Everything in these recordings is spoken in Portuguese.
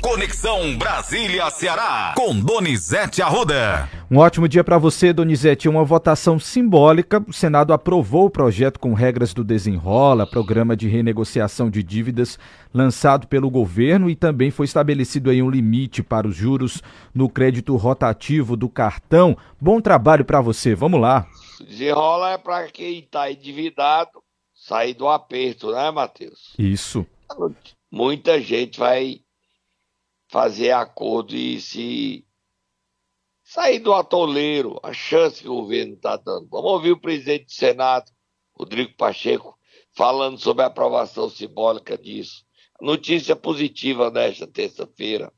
Conexão Brasília-Ceará, com Donizete Arruda. Um ótimo dia para você, Donizete. Uma votação simbólica. O Senado aprovou o projeto com regras do Desenrola, programa de renegociação de dívidas lançado pelo governo e também foi estabelecido aí um limite para os juros no crédito rotativo do cartão. Bom trabalho para você. Vamos lá. Desenrola é para quem está endividado sair do aperto, né, Matheus? Isso. Muita gente vai fazer acordo e se sair do atoleiro, a chance que o governo está dando. Vamos ouvir o presidente do Senado, Rodrigo Pacheco, falando sobre a aprovação simbólica disso. Notícia positiva nesta terça-feira.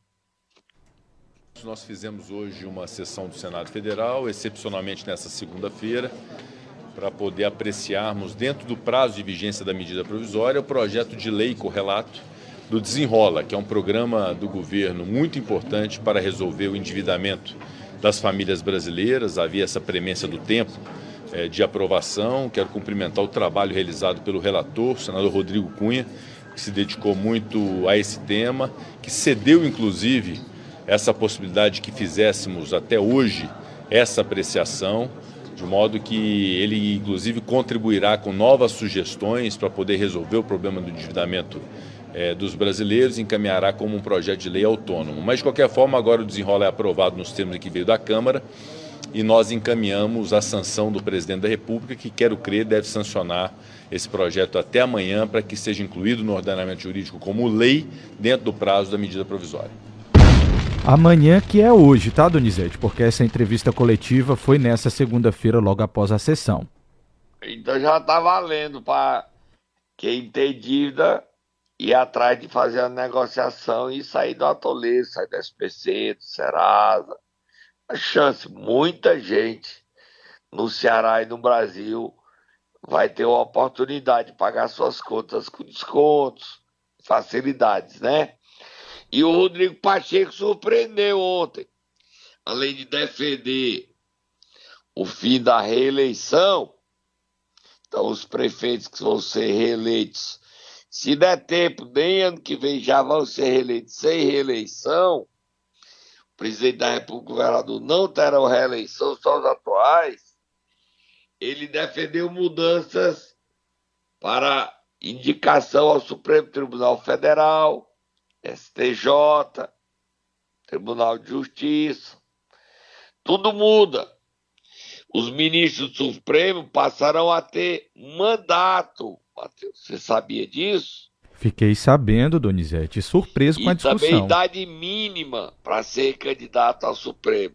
Nós fizemos hoje uma sessão do Senado Federal, excepcionalmente nessa segunda-feira, para poder apreciarmos, dentro do prazo de vigência da medida provisória, o projeto de lei correlato do Desenrola, que é um programa do governo muito importante para resolver o endividamento das famílias brasileiras. Havia essa premência do tempo é, de aprovação. Quero cumprimentar o trabalho realizado pelo relator, o senador Rodrigo Cunha, que se dedicou muito a esse tema, que cedeu, inclusive, essa possibilidade que fizéssemos até hoje essa apreciação, de modo que ele, inclusive, contribuirá com novas sugestões para poder resolver o problema do endividamento é, dos brasileiros encaminhará como um projeto de lei autônomo. Mas, de qualquer forma, agora o desenrola é aprovado nos termos que veio da Câmara e nós encaminhamos a sanção do presidente da República, que, quero crer, deve sancionar esse projeto até amanhã para que seja incluído no ordenamento jurídico como lei dentro do prazo da medida provisória. Amanhã que é hoje, tá, Donizete? Porque essa entrevista coletiva foi nessa segunda-feira, logo após a sessão. Então já tá valendo para quem tem dívida ir atrás de fazer a negociação e sair do atoleiro, sair do SPC, do Serasa. A chance, muita gente no Ceará e no Brasil vai ter a oportunidade de pagar suas contas com descontos, facilidades, né? E o Rodrigo Pacheco surpreendeu ontem. Além de defender o fim da reeleição, então os prefeitos que vão ser reeleitos se der tempo, nem ano que vem já vão ser reeleitos sem reeleição. O presidente da República, o governador, não terão reeleição, só os atuais. Ele defendeu mudanças para indicação ao Supremo Tribunal Federal, STJ, Tribunal de Justiça. Tudo muda. Os ministros do Supremo passarão a ter mandato Matheus. Você sabia disso? Fiquei sabendo, Donizete, surpreso e com a discussão. também idade mínima para ser candidato ao Supremo.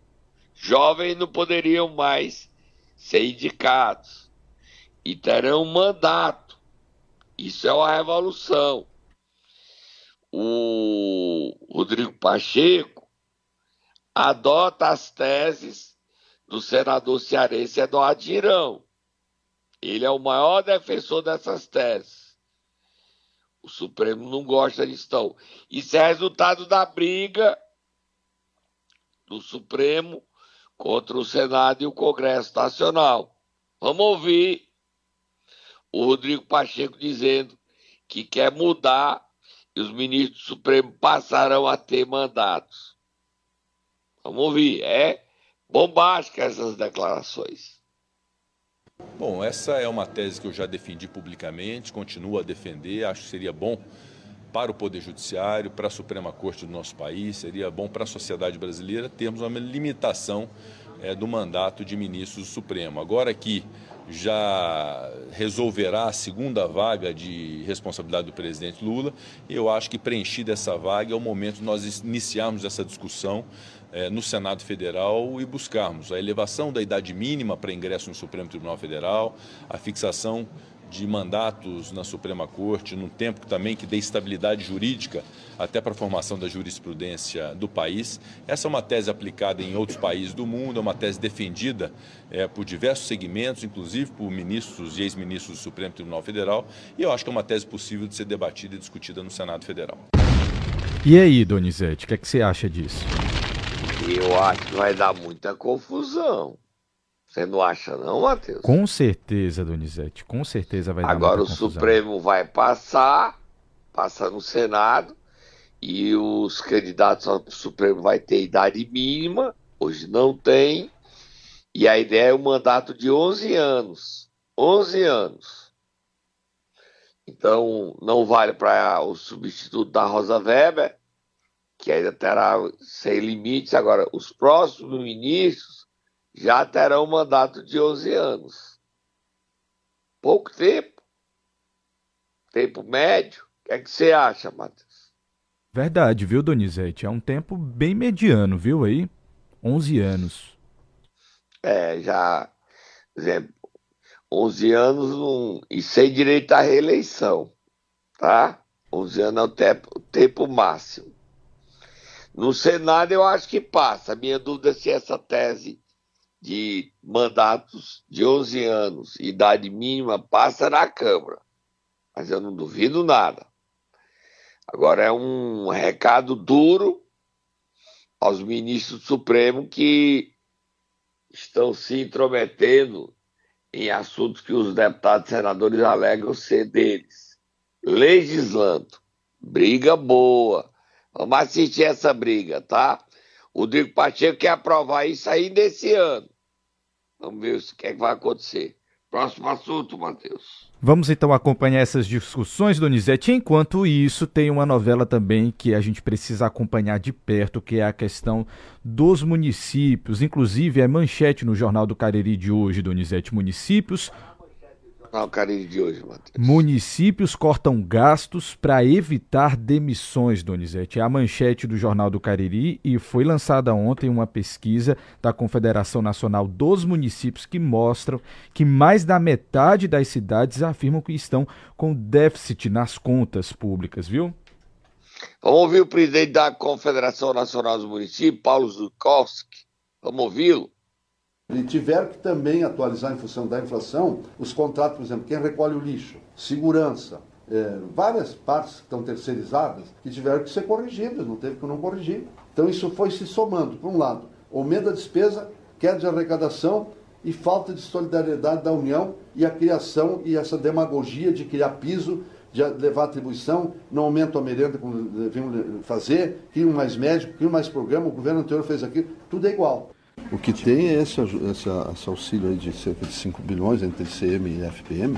Jovens não poderiam mais ser indicados e terão mandato. Isso é uma revolução. O Rodrigo Pacheco adota as teses do senador cearense Eduardo Girão ele é o maior defensor dessas teses. O Supremo não gosta disso, não. Isso é resultado da briga do Supremo contra o Senado e o Congresso Nacional. Vamos ouvir o Rodrigo Pacheco dizendo que quer mudar e os ministros do Supremo passarão a ter mandatos. Vamos ouvir. É bombástica essas declarações. Bom, essa é uma tese que eu já defendi publicamente, continuo a defender, acho que seria bom para o Poder Judiciário, para a Suprema Corte do nosso país, seria bom para a sociedade brasileira termos uma limitação é, do mandato de ministros do Supremo. Agora que já resolverá a segunda vaga de responsabilidade do presidente Lula. Eu acho que preenchida essa vaga é o momento de nós iniciarmos essa discussão é, no Senado Federal e buscarmos a elevação da idade mínima para ingresso no Supremo Tribunal Federal, a fixação de mandatos na Suprema Corte, num tempo também que dê estabilidade jurídica até para a formação da jurisprudência do país. Essa é uma tese aplicada em outros países do mundo, é uma tese defendida é, por diversos segmentos, inclusive por ministros e ex-ministros do Supremo Tribunal Federal, e eu acho que é uma tese possível de ser debatida e discutida no Senado Federal. E aí, Donizete, o que, é que você acha disso? Eu acho que vai dar muita confusão. Você não acha, não, Matheus? Com certeza, Donizete. Com certeza vai dar Agora o Supremo vai passar, passa no Senado, e os candidatos ao Supremo vai ter idade mínima, hoje não tem, e a ideia é um mandato de 11 anos. 11 anos. Então, não vale para o substituto da Rosa Weber, que ainda terá sem limites. Agora, os próximos ministros já terão um mandato de 11 anos. Pouco tempo. Tempo médio. O que é que você acha, Matheus? Verdade, viu, Donizete? É um tempo bem mediano, viu aí? 11 anos. É, já, exemplo, 11 anos e sem direito à reeleição, tá? 11 anos é o tempo, o tempo máximo. No Senado eu acho que passa. Minha dúvida é se essa tese de mandatos de 11 anos, idade mínima, passa na Câmara. Mas eu não duvido nada. Agora é um recado duro aos ministros do Supremo que estão se intrometendo em assuntos que os deputados e senadores alegam ser deles, legislando. Briga boa. Vamos assistir essa briga, tá? O Rodrigo Pacheco quer aprovar isso aí desse ano. Vamos ver o que, é que vai acontecer. Próximo assunto, Matheus. Vamos então acompanhar essas discussões, Donizete. Enquanto isso, tem uma novela também que a gente precisa acompanhar de perto, que é a questão dos municípios. Inclusive, é manchete no Jornal do Cariri de hoje, Donizete. Municípios o Cariri de hoje, Matheus. Municípios cortam gastos para evitar demissões, Donizete. É a manchete do Jornal do Cariri e foi lançada ontem uma pesquisa da Confederação Nacional dos Municípios que mostram que mais da metade das cidades afirmam que estão com déficit nas contas públicas, viu? Vamos ouvir o presidente da Confederação Nacional dos Municípios, Paulo Zukowski. Vamos ouvi-lo. E tiveram que também atualizar em função da inflação os contratos, por exemplo, quem recolhe o lixo, segurança, é, várias partes que estão terceirizadas que tiveram que ser corrigidas, não teve que não corrigir. Então isso foi se somando, por um lado, aumento da despesa, queda de arrecadação e falta de solidariedade da União e a criação e essa demagogia de criar piso, de levar atribuição, não aumenta a merenda como deviam fazer, criam mais médico, criam mais programa, o governo anterior fez aquilo, tudo é igual. O que tem é esse, esse, auxílio de cerca de 5 bilhões entre CM e FPM,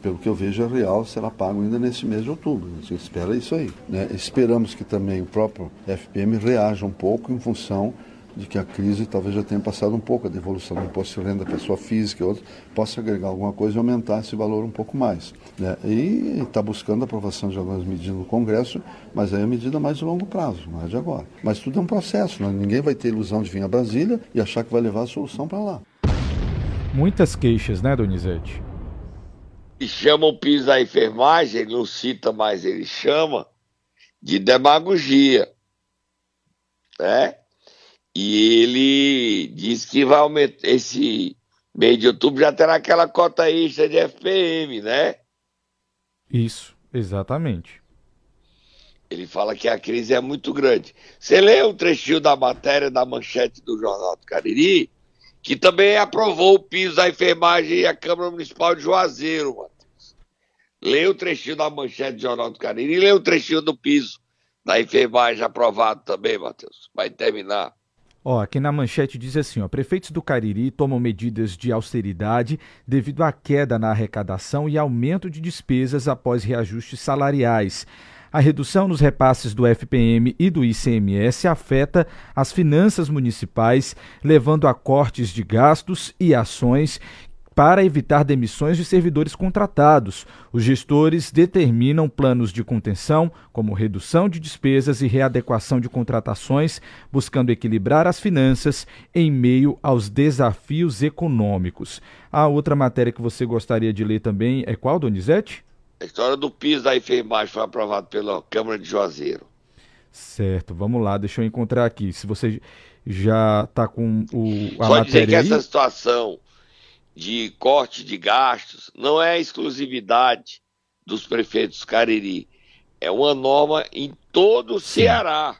pelo que eu vejo é real, será pago ainda nesse mês de outubro. A gente espera isso aí. Né? Esperamos que também o próprio FPM reaja um pouco em função de que a crise talvez já tenha passado um pouco, a devolução do imposto de renda da pessoa física e outros, possa agregar alguma coisa e aumentar esse valor um pouco mais. Né? E está buscando a aprovação de algumas medidas no Congresso, mas aí é medida mais de longo prazo, não é de agora. Mas tudo é um processo, né? ninguém vai ter ilusão de vir a Brasília e achar que vai levar a solução para lá. Muitas queixas, né, Donizete? E chama o piso da enfermagem, ele não cita, mas ele chama de demagogia. Né? E ele diz que vai aumentar esse mês de outubro já terá aquela cota extra de FPM, né? Isso, exatamente. Ele fala que a crise é muito grande. Você lê um trechinho da matéria da manchete do Jornal do Cariri, que também aprovou o piso da enfermagem e a Câmara Municipal de Juazeiro, Matheus. Lê o trechinho da manchete do Jornal do Cariri e lê o trechinho do piso da enfermagem aprovado também, Matheus. Vai terminar. Ó, aqui na manchete diz assim, ó, prefeitos do Cariri tomam medidas de austeridade devido à queda na arrecadação e aumento de despesas após reajustes salariais. A redução nos repasses do FPM e do ICMS afeta as finanças municipais, levando a cortes de gastos e ações para evitar demissões de servidores contratados. Os gestores determinam planos de contenção, como redução de despesas e readequação de contratações, buscando equilibrar as finanças em meio aos desafios econômicos. A outra matéria que você gostaria de ler também é qual, Donizete? A história do piso da enfermagem foi aprovado pela Câmara de Juazeiro. Certo, vamos lá, deixa eu encontrar aqui. Se você já está com o, a Só matéria dizer que aí... essa situação de corte de gastos não é exclusividade dos prefeitos Cariri. É uma norma em todo o Ceará,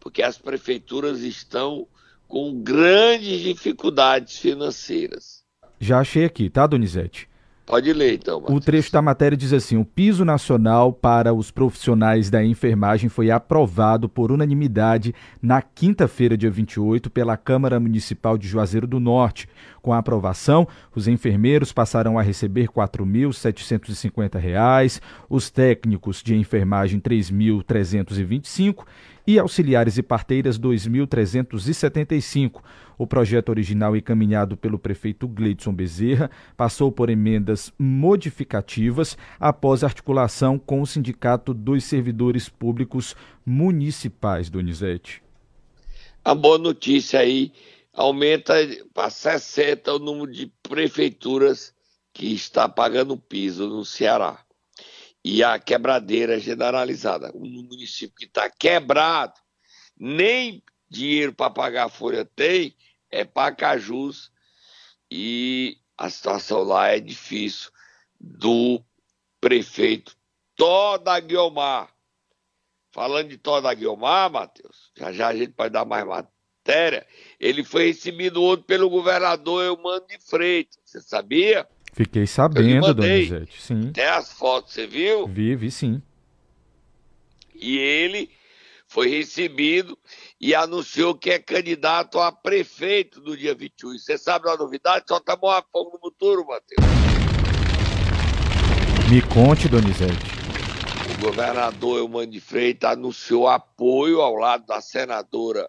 porque as prefeituras estão com grandes dificuldades financeiras. Já achei aqui, tá, Donizete? Pode ler, então. O trecho da matéria diz assim: o piso nacional para os profissionais da enfermagem foi aprovado por unanimidade na quinta-feira, dia 28, pela Câmara Municipal de Juazeiro do Norte. Com a aprovação, os enfermeiros passarão a receber R$ 4.750, os técnicos de enfermagem R$ 3.325 e auxiliares e parteiras R$ 2.375. O projeto original encaminhado pelo prefeito Gleidson Bezerra passou por emendas modificativas após articulação com o Sindicato dos Servidores Públicos Municipais, Donizete. A boa notícia aí, aumenta para 60 o número de prefeituras que está pagando piso no Ceará e a quebradeira generalizada. Um município que está quebrado, nem dinheiro para pagar a folha tem, é Pacajus, e a situação lá é difícil do prefeito Toda Guiomar. Falando de Toda Guiomar, Matheus, já já a gente pode dar mais matéria, ele foi recebido ontem pelo governador Eumano de Freitas, você sabia? Fiquei sabendo, Donizete, sim. Tem as fotos, você viu? Vi, vi sim. E ele foi recebido e anunciou que é candidato a prefeito no dia 21. Você sabe a novidade? Só tá a fogo no futuro, Matheus. Me conte, Donizete. O governador Eumano de Freitas anunciou apoio ao lado da senadora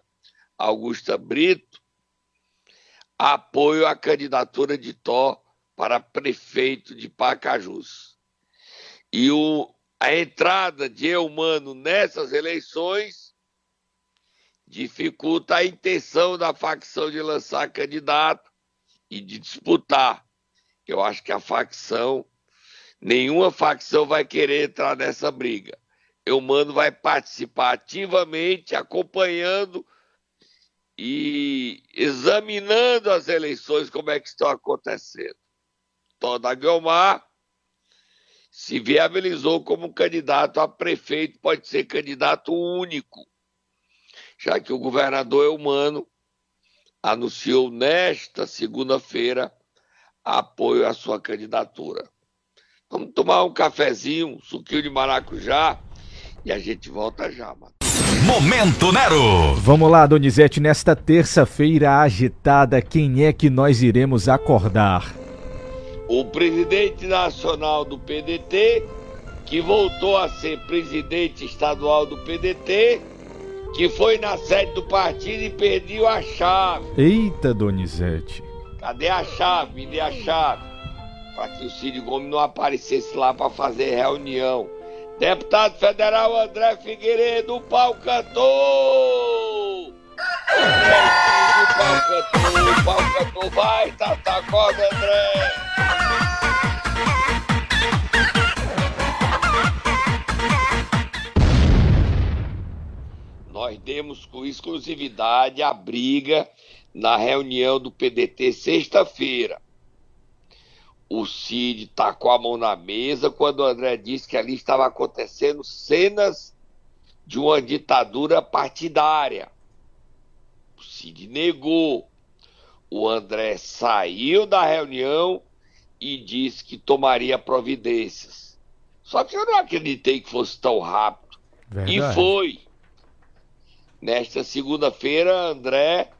Augusta Brito, apoio à candidatura de Tó para prefeito de Pacajus. E o, a entrada de Eumano nessas eleições dificulta a intenção da facção de lançar candidato e de disputar. Eu acho que a facção, nenhuma facção vai querer entrar nessa briga. Eumano vai participar ativamente, acompanhando e examinando as eleições, como é que estão acontecendo. Toda Guilmar se viabilizou como candidato a prefeito, pode ser candidato único, já que o governador Eumano anunciou nesta segunda-feira apoio à sua candidatura. Vamos tomar um cafezinho, um suquinho de maracujá e a gente volta já, mano. Momento Nero! Vamos lá, Donizete, nesta terça-feira agitada, quem é que nós iremos acordar? O presidente nacional do PDT, que voltou a ser presidente estadual do PDT, que foi na sede do partido e perdeu a chave. Eita, Donizete. Cadê a chave? Me dê a chave. Para que o Cid Gomes não aparecesse lá para fazer reunião. Deputado federal André Figueiredo, o pau cantou! Cantou, o pau cantou, vai, tá, tá, acorda, André! nós demos com exclusividade a briga na reunião do PDT sexta-feira. O Cid tacou a mão na mesa quando o André disse que ali estava acontecendo cenas de uma ditadura partidária. O Cid negou. O André saiu da reunião e disse que tomaria providências. Só que eu não acreditei que fosse tão rápido. Verdade. E foi. Nesta segunda-feira, André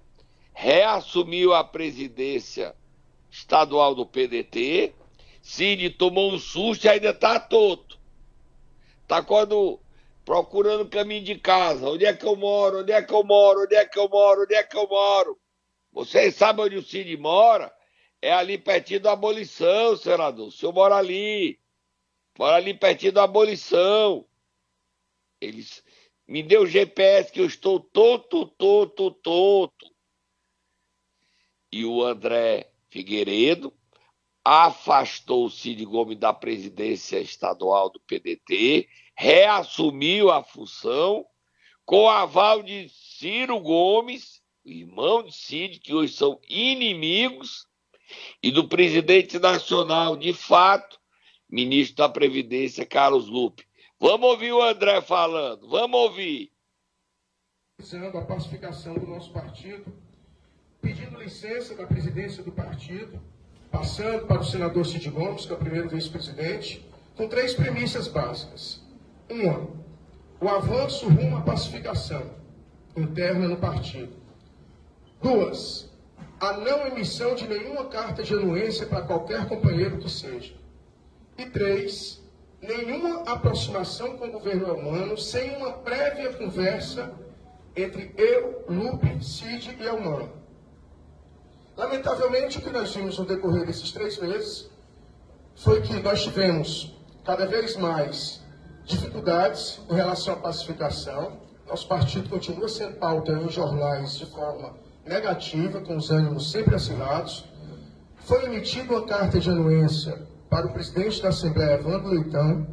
reassumiu a presidência estadual do PDT. Cid tomou um susto e ainda está todo. Está quando procurando caminho de casa. Onde é que eu moro? Onde é que eu moro? Onde é que eu moro? Onde é que eu moro? Vocês sabem onde o Cid mora? É ali pertinho da abolição, senador. O senhor mora ali. Mora ali pertinho da abolição. Eles me deu GPS que eu estou tonto, tonto, tonto. E o André Figueiredo afastou o Cid Gomes da presidência estadual do PDT, reassumiu a função com aval de Ciro Gomes, irmão de Cid, que hoje são inimigos, e do presidente nacional, de fato, ministro da Previdência, Carlos Lupe. Vamos ouvir o André falando, vamos ouvir. A pacificação do nosso partido, pedindo licença da presidência do partido passando para o senador Cid Gomes, que é o primeiro vice-presidente, com três premissas básicas. Uma, o avanço rumo à pacificação interna no partido. Duas, a não emissão de nenhuma carta de anuência para qualquer companheiro que seja. E três, nenhuma aproximação com o governo humano sem uma prévia conversa entre eu, Lupe, Cid e Elmano. Lamentavelmente, o que nós vimos no decorrer desses três meses foi que nós tivemos cada vez mais dificuldades em relação à pacificação. Nosso partido continua sendo pauta em jornais de forma negativa, com os ânimos sempre acirrados. Foi emitida uma carta de anuência para o presidente da Assembleia, Evandro Leitão,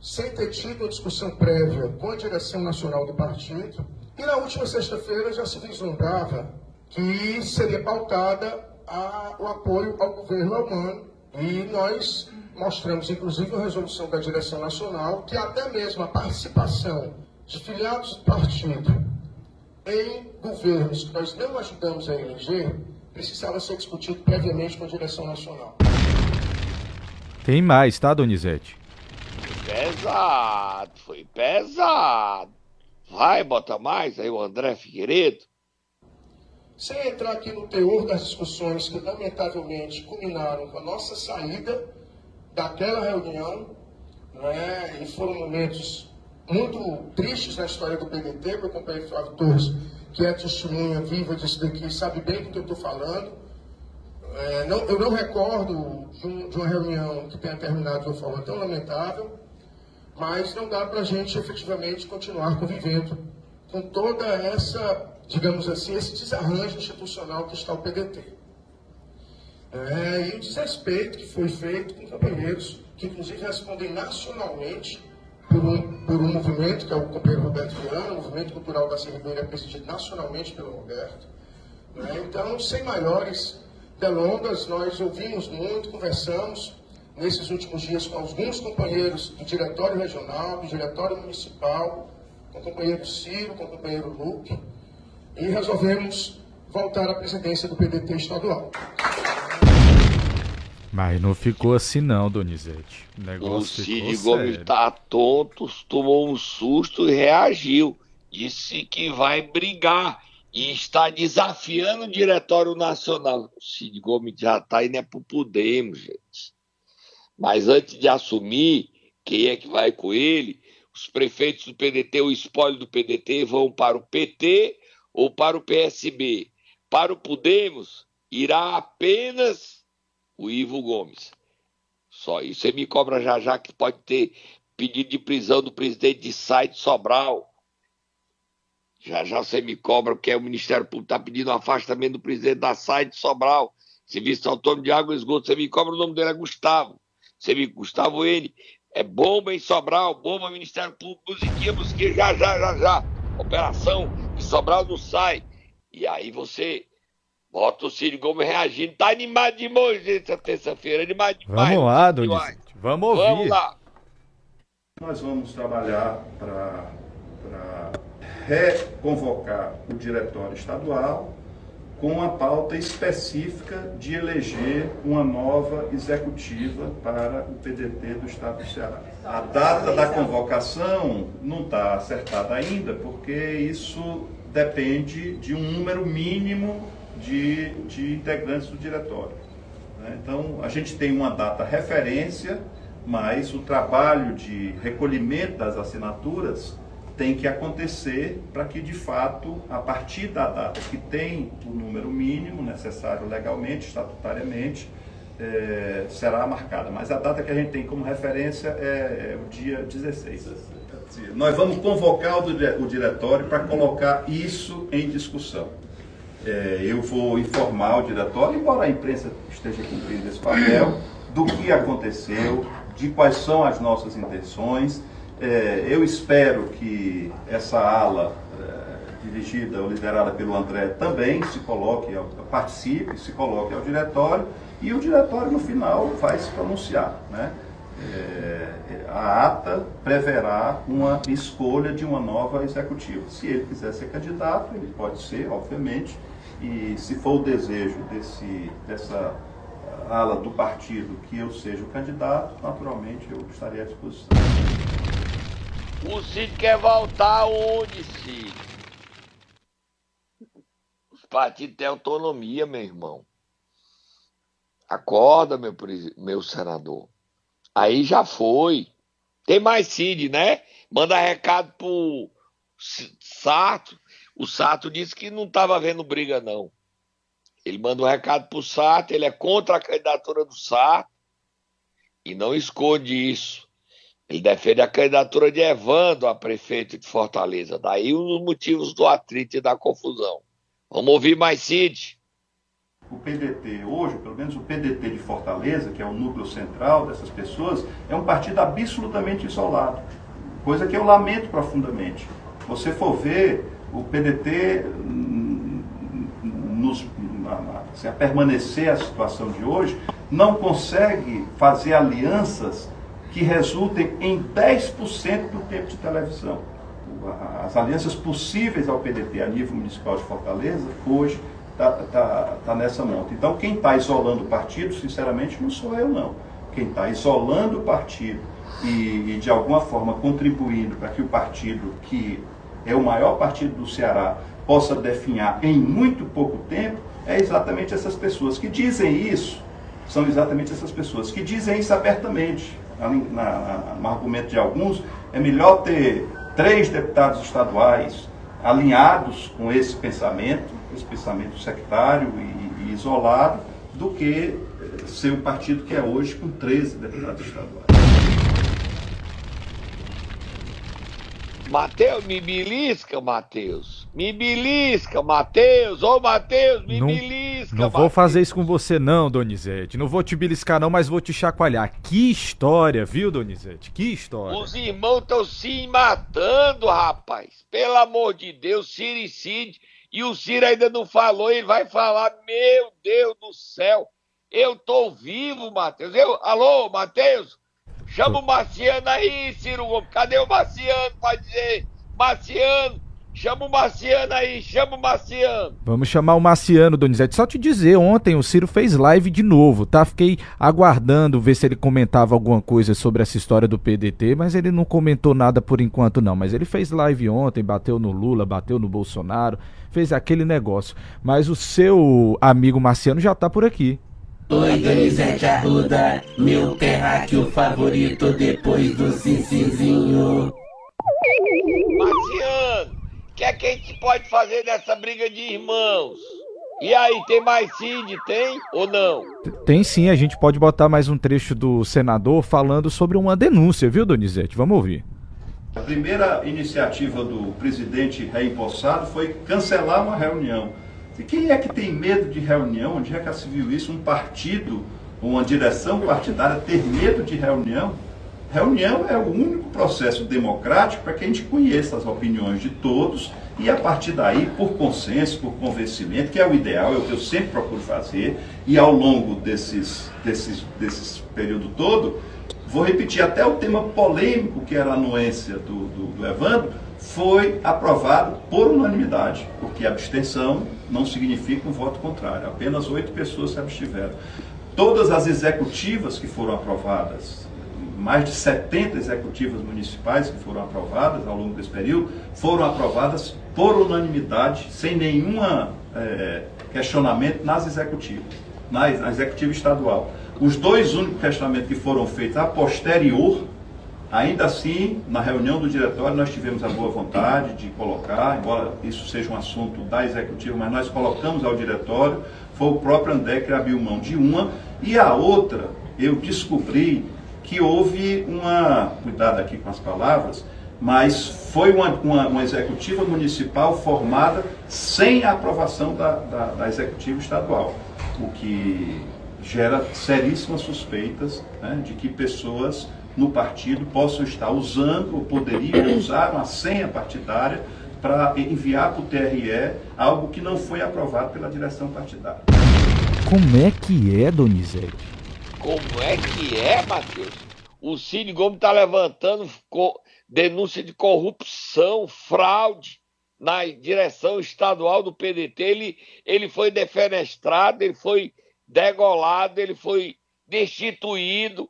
sem ter tido uma discussão prévia com a direção nacional do partido. E na última sexta-feira já se vislumbrava que seria pautada a, o apoio ao governo humano. E nós mostramos, inclusive, uma resolução da direção nacional que até mesmo a participação de filiados do partido em governos que nós não ajudamos a eleger precisava ser discutido previamente com a direção nacional. Tem mais, tá, Donizete? Pesado, foi pesado. Vai, bota mais aí o André Figueiredo. Sem entrar aqui no teor das discussões que lamentavelmente culminaram com a nossa saída daquela reunião, né, e foram momentos muito tristes na história do PDT, meu companheiro Flávio Torres, que é testemunha viva disso daqui, sabe bem do que eu estou falando. É, não, eu não recordo de, um, de, uma reunião que tenha terminado de uma forma tão lamentável, mas não dá para a gente efetivamente continuar convivendo com toda essa, digamos assim, esse desarranjo institucional que está o PDT. É, e o desrespeito que foi feito com companheiros que, inclusive, respondem nacionalmente por um, por um movimento, que é o companheiro Roberto Viana, o movimento cultural da é presidido nacionalmente pelo Roberto. Né? Então, sem maiores delongas, nós ouvimos muito, conversamos nesses últimos dias com alguns companheiros do Diretório Regional, do Diretório Municipal, com o companheiro Ciro, com o companheiro Luque, e resolvemos voltar à presidência do PDT estadual. Mas não ficou assim não, Donizete. O, negócio o Cid Gomes tá tonto, tomou um susto e reagiu. Disse que vai brigar e está desafiando o Diretório Nacional. O Cid Gomes já está indo é pro Podemos, gente. Mas antes de assumir quem é que vai com ele, os prefeitos do PDT, o espólio do PDT, vão para o PT ou para o PSB. Para o Podemos, irá apenas o Ivo Gomes. Só isso. Você me cobra já já que pode ter pedido de prisão do presidente de SAI de Sobral. Já já você me cobra, porque o Ministério Público está pedindo afastamento do presidente da SAI de Sobral. Serviço Autônomo de Água e Esgoto. Você me cobra, o nome dele é Gustavo. Você me Gustavo ele. É bomba em Sobral, bomba Ministério Público, musiquinha, musiquinha, já, já, já, já. Operação de Sobral não sai. E aí você Bota o Cid Gomes reagindo. Tá animado demais essa terça-feira. Animado demais. Vamos lá, Donizete. Vamos ouvir. Vamos lá. Nós vamos trabalhar para reconvocar o diretório estadual com a pauta específica de eleger uma nova executiva para o PDT do Estado do Ceará. A data da convocação não está acertada ainda, porque isso depende de um número mínimo de, de integrantes do diretório. Né? Então, a gente tem uma data referência, mas o trabalho de recolhimento das assinaturas tem que acontecer para que, de fato, a partir da data que tem o número mínimo necessário legalmente, estatutariamente, é, será marcada. Mas a data que a gente tem como referência é, é o dia 16. Nós vamos convocar o diretório para colocar isso em discussão é, eu vou informar o diretório, embora a imprensa esteja cumprindo esse papel, do que aconteceu, de quais são as nossas intenções. É, eu espero que essa ala é, dirigida ou liderada pelo André também se coloque, participe, se coloque ao diretório e o diretório no final vai se pronunciar. Né? É, a ata preverá uma escolha de uma nova executiva. Se ele quiser ser candidato, ele pode ser, obviamente, e se for o desejo desse, dessa ala do partido que eu seja o candidato, naturalmente eu estaria à disposição. O Cid quer voltar onde, Cid? Os partidos têm autonomia, meu irmão. Acorda, meu, meu senador. Aí já foi. Tem mais Cid, né? Manda recado pro Sato. O Sato disse que não estava vendo briga, não. Ele manda um recado pro Sato, ele é contra a candidatura do Sato e não esconde isso. Ele defende a candidatura de Evandro a prefeito de Fortaleza. Daí um dos motivos do atrito e da confusão. Vamos ouvir mais Cid o PDT hoje, pelo menos o PDT de Fortaleza, que é o núcleo central dessas pessoas, é um partido absolutamente isolado. Coisa que eu lamento profundamente. Você for ver, o PDT, hum, nos, assim, a permanecer a situação de hoje, não consegue fazer alianças que resultem em 10% do tempo de televisão. As alianças possíveis ao PDT a nível municipal de Fortaleza, hoje, está tá, tá nessa monta. Então, quem está isolando o partido, sinceramente, não sou eu, não. Quem está isolando o partido e, e, de alguma forma, contribuindo para que o partido, que é o maior partido do Ceará, possa definhar em muito pouco tempo, é exatamente essas pessoas que dizem isso, são exatamente essas pessoas que dizem isso abertamente. No argumento de alguns, é melhor ter três deputados estaduais alinhados com esse pensamento esse pensamento sectário e, e isolado, do que ser o partido que é hoje com 13 deputados estaduais. Mateus, me belisca, Mateus. Me belisca, Mateus. Ô, Mateus, me não, belisca, Não vou fazer isso com você não, Donizete. Não vou te beliscar não, mas vou te chacoalhar. Que história, viu, Donizete? Que história. Os irmãos estão se matando, rapaz. Pelo amor de Deus, Siricide e o Ciro ainda não falou, ele vai falar, meu Deus do céu, eu tô vivo, Matheus. Eu, alô, Matheus? Chama o Marciano aí, Ciro Gomes. Cadê o Marciano pra dizer? Marciano, Chama o Marciano aí, chama o Marciano. Vamos chamar o Marciano, Donizete. Só te dizer, ontem o Ciro fez live de novo, tá? Fiquei aguardando ver se ele comentava alguma coisa sobre essa história do PDT, mas ele não comentou nada por enquanto não. Mas ele fez live ontem, bateu no Lula, bateu no Bolsonaro, fez aquele negócio. Mas o seu amigo Marciano já tá por aqui. Oi, Donizete Arruda, meu terráqueo favorito depois do Cincizinho. Marciano! que é que a gente pode fazer nessa briga de irmãos? E aí, tem mais Cid? Tem ou não? Tem sim, a gente pode botar mais um trecho do senador falando sobre uma denúncia, viu, Donizete? Vamos ouvir. A primeira iniciativa do presidente reempossado foi cancelar uma reunião. E quem é que tem medo de reunião? Onde é que se viu isso? Um partido, uma direção partidária ter medo de reunião? Reunião é o único processo democrático para que a gente conheça as opiniões de todos e a partir daí, por consenso, por convencimento, que é o ideal, é o que eu sempre procuro fazer, e ao longo desses, desses, desses período todo, vou repetir até o tema polêmico que era a anuência do, do, do Evandro, foi aprovado por unanimidade, porque abstenção não significa um voto contrário, apenas oito pessoas se abstiveram. Todas as executivas que foram aprovadas mais de 70 executivas municipais que foram aprovadas ao longo desse período, foram aprovadas por unanimidade, sem nenhum é, questionamento nas executivas, na, na executiva estadual. Os dois únicos questionamentos que foram feitos a posterior, ainda assim, na reunião do diretório, nós tivemos a boa vontade de colocar, embora isso seja um assunto da executiva, mas nós colocamos ao diretório, foi o próprio André que abriu mão de uma, e a outra, eu descobri que houve uma, cuidado aqui com as palavras, mas foi uma, uma, uma executiva municipal formada sem a aprovação da, da, da executiva estadual, o que gera seríssimas suspeitas né, de que pessoas no partido possam estar usando ou poderiam usar uma senha partidária para enviar para o TRE algo que não foi aprovado pela direção partidária. Como é que é, Donizete? Como é que é, Matheus? O Cid Gomes está levantando denúncia de corrupção, fraude na direção estadual do PDT. Ele, ele foi defenestrado, ele foi degolado, ele foi destituído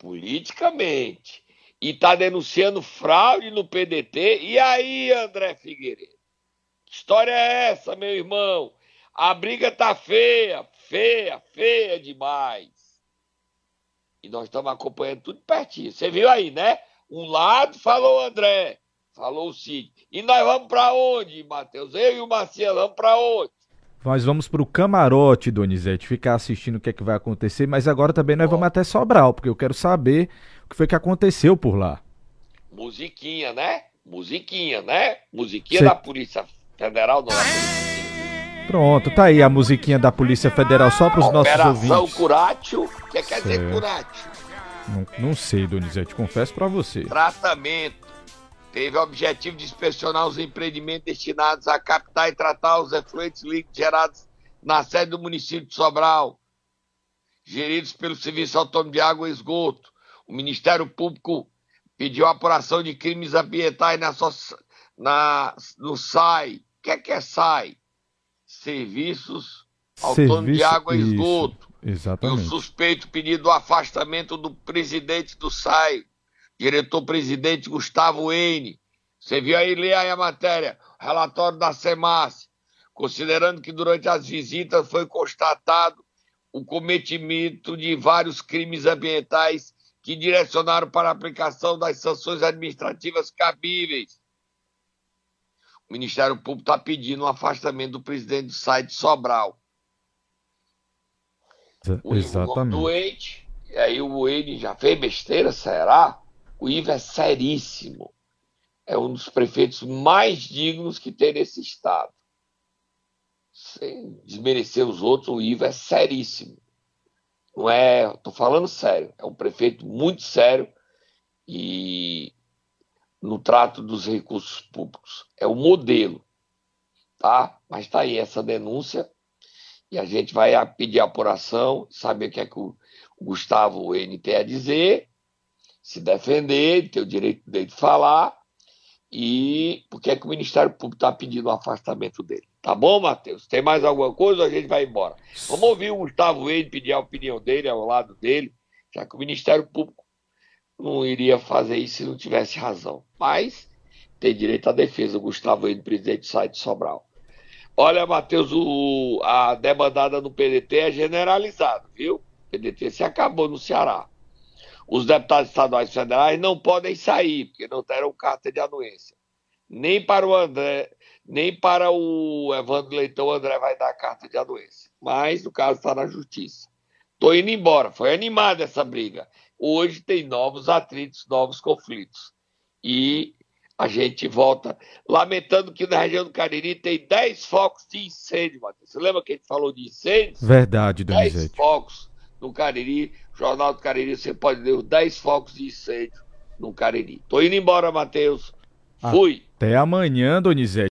politicamente e está denunciando fraude no PDT. E aí, André Figueiredo? Que história é essa, meu irmão? A briga tá feia, feia, feia demais. E nós estamos acompanhando tudo pertinho. Você viu aí, né? Um lado falou o André, falou o Cid. E nós vamos para onde, Matheus? Eu e o Marcelo vamos para onde? Nós vamos para o camarote, Donizete, ficar assistindo o que é que vai acontecer, mas agora também nós vamos até Sobral, porque eu quero saber o que foi que aconteceu por lá. Musiquinha, né? Musiquinha, né? Musiquinha Cê... da Polícia Federal não é Pronto, tá aí a musiquinha da Polícia Federal só para os nossos ouvintes. Operação Curatio, o que quer dizer Curatio? Não, não sei, Donizete, confesso para você. Tratamento teve o objetivo de inspecionar os empreendimentos destinados a captar e tratar os efluentes líquidos gerados na sede do município de Sobral, geridos pelo Serviço Autônomo de Água e Esgoto. O Ministério Público pediu apuração de crimes ambientais na, na, no SAI. O que é que é SAI? Serviços Autônomos de Água e Esgoto. Isso, exatamente. E o suspeito pedido o afastamento do presidente do SAI, diretor-presidente Gustavo Eine. Você viu aí, lê aí a matéria, relatório da SEMAS, considerando que durante as visitas foi constatado o cometimento de vários crimes ambientais que direcionaram para a aplicação das sanções administrativas cabíveis. O Ministério Público está pedindo o um afastamento do presidente do site Sobral. O Exatamente. doente, e aí o Eine já fez besteira, será? O Ivo é seríssimo. É um dos prefeitos mais dignos que tem nesse estado. Sem desmerecer os outros, o Ivo é seríssimo. Não é, estou falando sério, é um prefeito muito sério e no trato dos recursos públicos. É o modelo, tá? Mas está aí essa denúncia e a gente vai pedir apuração, saber o que é que o Gustavo N tem a dizer se defender, ter o direito dele de falar, e por que é que o Ministério Público está pedindo o afastamento dele. Tá bom, Matheus? Tem mais alguma coisa a gente vai embora? Vamos ouvir o Gustavo Eide pedir a opinião dele, ao lado dele, já que o Ministério Público não iria fazer isso se não tivesse razão. Mas tem direito à defesa, o Gustavo Eide, presidente do site Sobral. Olha, Matheus, o, a demandada no PDT é generalizada, viu? O PDT se acabou no Ceará os deputados estaduais e federais não podem sair, porque não terão carta de anuência. Nem para o André, nem para o Evandro Leitão, o André vai dar carta de anuência. Mas o caso está na justiça. Estou indo embora. Foi animada essa briga. Hoje tem novos atritos, novos conflitos. E a gente volta lamentando que na região do Cariri tem 10 focos de incêndio, Matheus. Você lembra que a gente falou de incêndios? Verdade, Donizete. 10 focos no Cariri. Jornal do Cariri, você pode ler os 10 focos de incêndio no Cariri. Tô indo embora, Matheus. Fui. Até amanhã, Donizete.